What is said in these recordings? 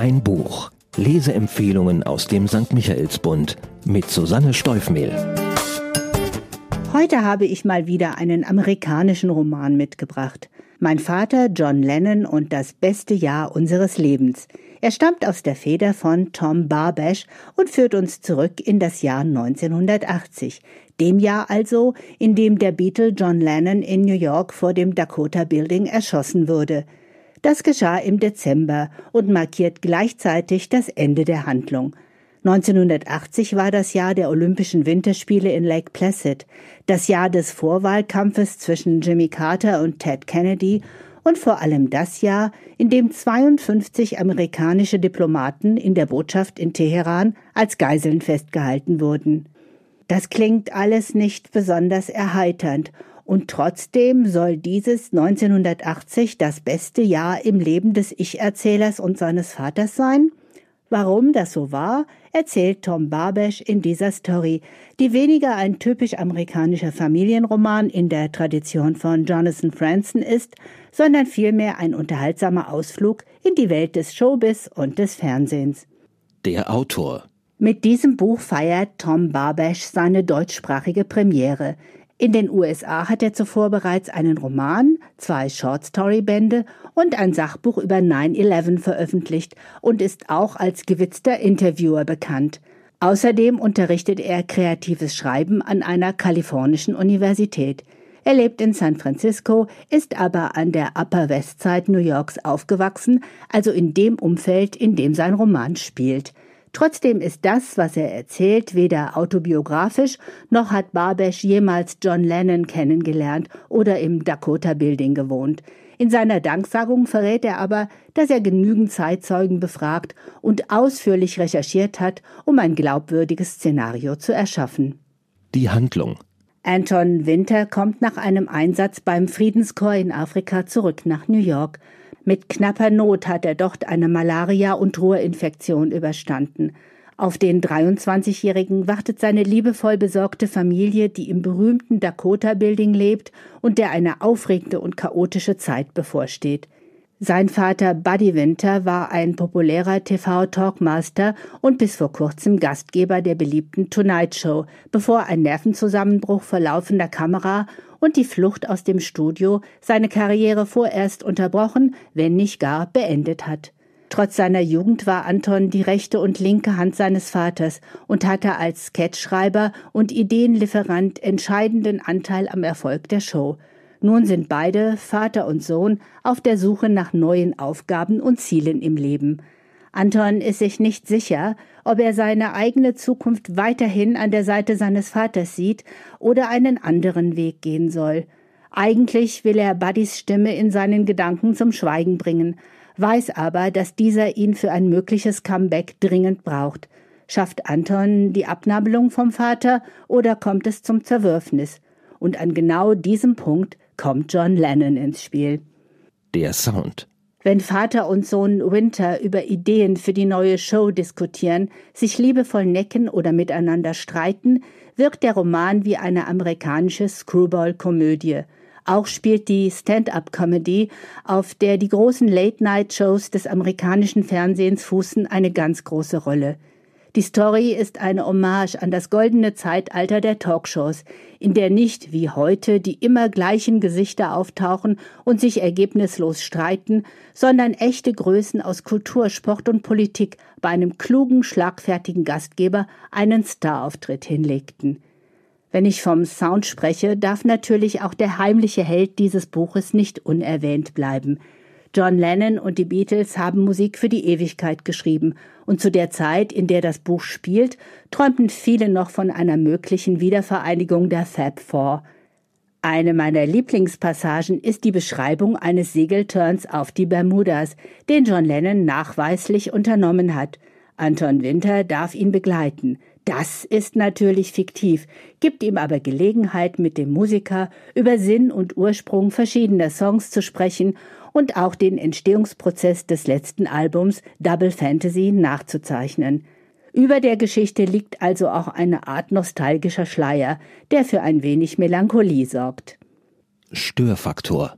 Ein Buch. Leseempfehlungen aus dem St. Michaelsbund mit Susanne Steufmehl. Heute habe ich mal wieder einen amerikanischen Roman mitgebracht. Mein Vater John Lennon und das beste Jahr unseres Lebens. Er stammt aus der Feder von Tom Barbash und führt uns zurück in das Jahr 1980, dem Jahr also, in dem der Beatle John Lennon in New York vor dem Dakota Building erschossen wurde. Das geschah im Dezember und markiert gleichzeitig das Ende der Handlung. 1980 war das Jahr der Olympischen Winterspiele in Lake Placid, das Jahr des Vorwahlkampfes zwischen Jimmy Carter und Ted Kennedy und vor allem das Jahr, in dem 52 amerikanische Diplomaten in der Botschaft in Teheran als Geiseln festgehalten wurden. Das klingt alles nicht besonders erheiternd, und trotzdem soll dieses 1980 das beste Jahr im Leben des Ich-Erzählers und seines Vaters sein? Warum das so war, erzählt Tom Barbesch in dieser Story, die weniger ein typisch amerikanischer Familienroman in der Tradition von Jonathan Franzen ist, sondern vielmehr ein unterhaltsamer Ausflug in die Welt des Showbiz und des Fernsehens. Der Autor mit diesem Buch feiert Tom Barbash seine deutschsprachige Premiere. In den USA hat er zuvor bereits einen Roman, zwei Shortstory-Bände und ein Sachbuch über 9-11 veröffentlicht und ist auch als gewitzter Interviewer bekannt. Außerdem unterrichtet er kreatives Schreiben an einer kalifornischen Universität. Er lebt in San Francisco, ist aber an der Upper West Side New Yorks aufgewachsen, also in dem Umfeld, in dem sein Roman spielt. Trotzdem ist das, was er erzählt, weder autobiografisch, noch hat Barbesch jemals John Lennon kennengelernt oder im Dakota Building gewohnt. In seiner Danksagung verrät er aber, dass er genügend Zeitzeugen befragt und ausführlich recherchiert hat, um ein glaubwürdiges Szenario zu erschaffen. Die Handlung Anton Winter kommt nach einem Einsatz beim Friedenskorps in Afrika zurück nach New York. Mit knapper Not hat er dort eine Malaria- und Ruhrinfektion überstanden. Auf den 23-Jährigen wartet seine liebevoll besorgte Familie, die im berühmten Dakota Building lebt und der eine aufregende und chaotische Zeit bevorsteht. Sein Vater Buddy Winter war ein populärer TV-Talkmaster und bis vor kurzem Gastgeber der beliebten Tonight Show, bevor ein Nervenzusammenbruch vor laufender Kamera und die Flucht aus dem Studio seine Karriere vorerst unterbrochen, wenn nicht gar beendet hat. Trotz seiner Jugend war Anton die rechte und linke Hand seines Vaters und hatte als Sketchschreiber und Ideenlieferant entscheidenden Anteil am Erfolg der Show. Nun sind beide, Vater und Sohn, auf der Suche nach neuen Aufgaben und Zielen im Leben. Anton ist sich nicht sicher, ob er seine eigene Zukunft weiterhin an der Seite seines Vaters sieht oder einen anderen Weg gehen soll. Eigentlich will er Buddys Stimme in seinen Gedanken zum Schweigen bringen, weiß aber, dass dieser ihn für ein mögliches Comeback dringend braucht. Schafft Anton die Abnabelung vom Vater oder kommt es zum Zerwürfnis? Und an genau diesem Punkt kommt John Lennon ins Spiel. Der Sound. Wenn Vater und Sohn Winter über Ideen für die neue Show diskutieren, sich liebevoll necken oder miteinander streiten, wirkt der Roman wie eine amerikanische Screwball-Komödie. Auch spielt die Stand-up-Comedy, auf der die großen Late-Night-Shows des amerikanischen Fernsehens fußen, eine ganz große Rolle. Die Story ist eine Hommage an das goldene Zeitalter der Talkshows, in der nicht wie heute die immer gleichen Gesichter auftauchen und sich ergebnislos streiten, sondern echte Größen aus Kultur, Sport und Politik bei einem klugen, schlagfertigen Gastgeber einen Starauftritt hinlegten. Wenn ich vom Sound spreche, darf natürlich auch der heimliche Held dieses Buches nicht unerwähnt bleiben – John Lennon und die Beatles haben Musik für die Ewigkeit geschrieben, und zu der Zeit, in der das Buch spielt, träumten viele noch von einer möglichen Wiedervereinigung der Fab Four. Eine meiner Lieblingspassagen ist die Beschreibung eines Segelturns auf die Bermudas, den John Lennon nachweislich unternommen hat. Anton Winter darf ihn begleiten. Das ist natürlich fiktiv, gibt ihm aber Gelegenheit, mit dem Musiker über Sinn und Ursprung verschiedener Songs zu sprechen und auch den Entstehungsprozess des letzten Albums Double Fantasy nachzuzeichnen. Über der Geschichte liegt also auch eine Art nostalgischer Schleier, der für ein wenig Melancholie sorgt. Störfaktor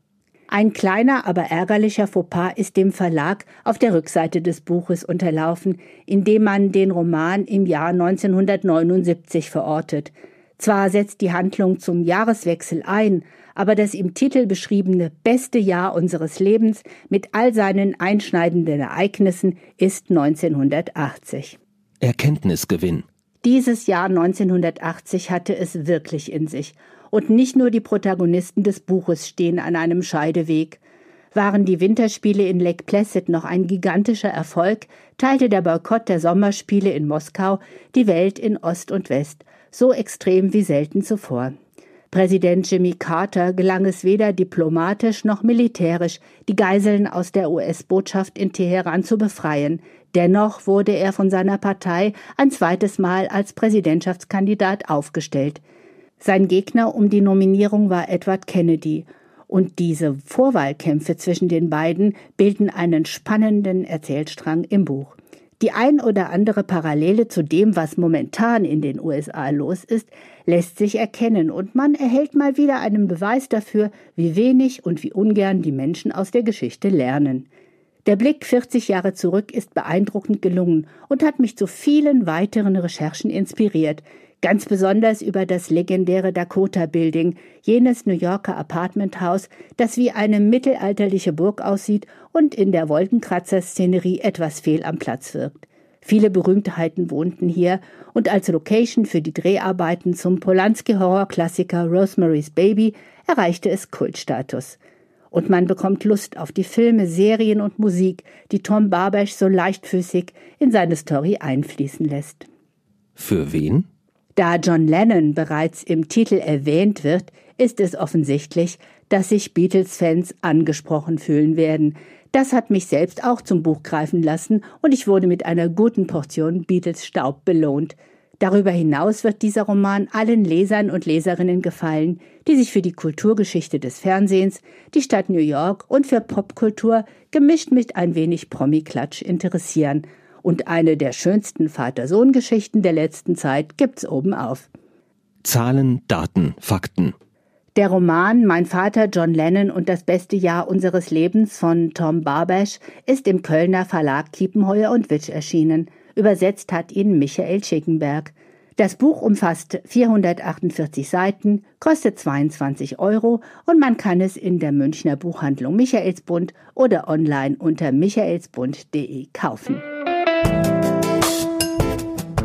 Ein kleiner, aber ärgerlicher Fauxpas ist dem Verlag auf der Rückseite des Buches unterlaufen, indem man den Roman im Jahr 1979 verortet. Zwar setzt die Handlung zum Jahreswechsel ein, aber das im Titel beschriebene beste Jahr unseres Lebens mit all seinen einschneidenden Ereignissen ist 1980. Erkenntnisgewinn. Dieses Jahr 1980 hatte es wirklich in sich und nicht nur die Protagonisten des Buches stehen an einem Scheideweg. Waren die Winterspiele in Lake Placid noch ein gigantischer Erfolg, teilte der Boykott der Sommerspiele in Moskau die Welt in Ost und West, so extrem wie selten zuvor. Präsident Jimmy Carter gelang es weder diplomatisch noch militärisch, die Geiseln aus der US-Botschaft in Teheran zu befreien. Dennoch wurde er von seiner Partei ein zweites Mal als Präsidentschaftskandidat aufgestellt. Sein Gegner um die Nominierung war Edward Kennedy, und diese Vorwahlkämpfe zwischen den beiden bilden einen spannenden Erzählstrang im Buch. Die ein oder andere Parallele zu dem, was momentan in den USA los ist, lässt sich erkennen, und man erhält mal wieder einen Beweis dafür, wie wenig und wie ungern die Menschen aus der Geschichte lernen. Der Blick 40 Jahre zurück ist beeindruckend gelungen und hat mich zu vielen weiteren Recherchen inspiriert, Ganz besonders über das legendäre Dakota Building, jenes New Yorker Apartmenthaus, das wie eine mittelalterliche Burg aussieht und in der Wolkenkratzer-Szenerie etwas fehl am Platz wirkt. Viele Berühmtheiten wohnten hier und als Location für die Dreharbeiten zum Polanski-Horrorklassiker Rosemary's Baby erreichte es Kultstatus. Und man bekommt Lust auf die Filme, Serien und Musik, die Tom Barbash so leichtfüßig in seine Story einfließen lässt. Für wen? Da John Lennon bereits im Titel erwähnt wird, ist es offensichtlich, dass sich Beatles-Fans angesprochen fühlen werden. Das hat mich selbst auch zum Buch greifen lassen und ich wurde mit einer guten Portion Beatles-Staub belohnt. Darüber hinaus wird dieser Roman allen Lesern und Leserinnen gefallen, die sich für die Kulturgeschichte des Fernsehens, die Stadt New York und für Popkultur gemischt mit ein wenig Promi-Klatsch interessieren und eine der schönsten Vater-Sohn-Geschichten der letzten Zeit gibt's obenauf. Zahlen, Daten, Fakten. Der Roman Mein Vater John Lennon und das beste Jahr unseres Lebens von Tom Barbash ist im Kölner Verlag Kiepenheuer und Witsch erschienen. Übersetzt hat ihn Michael Schickenberg. Das Buch umfasst 448 Seiten, kostet 22 Euro und man kann es in der Münchner Buchhandlung Michaelsbund oder online unter michaelsbund.de kaufen.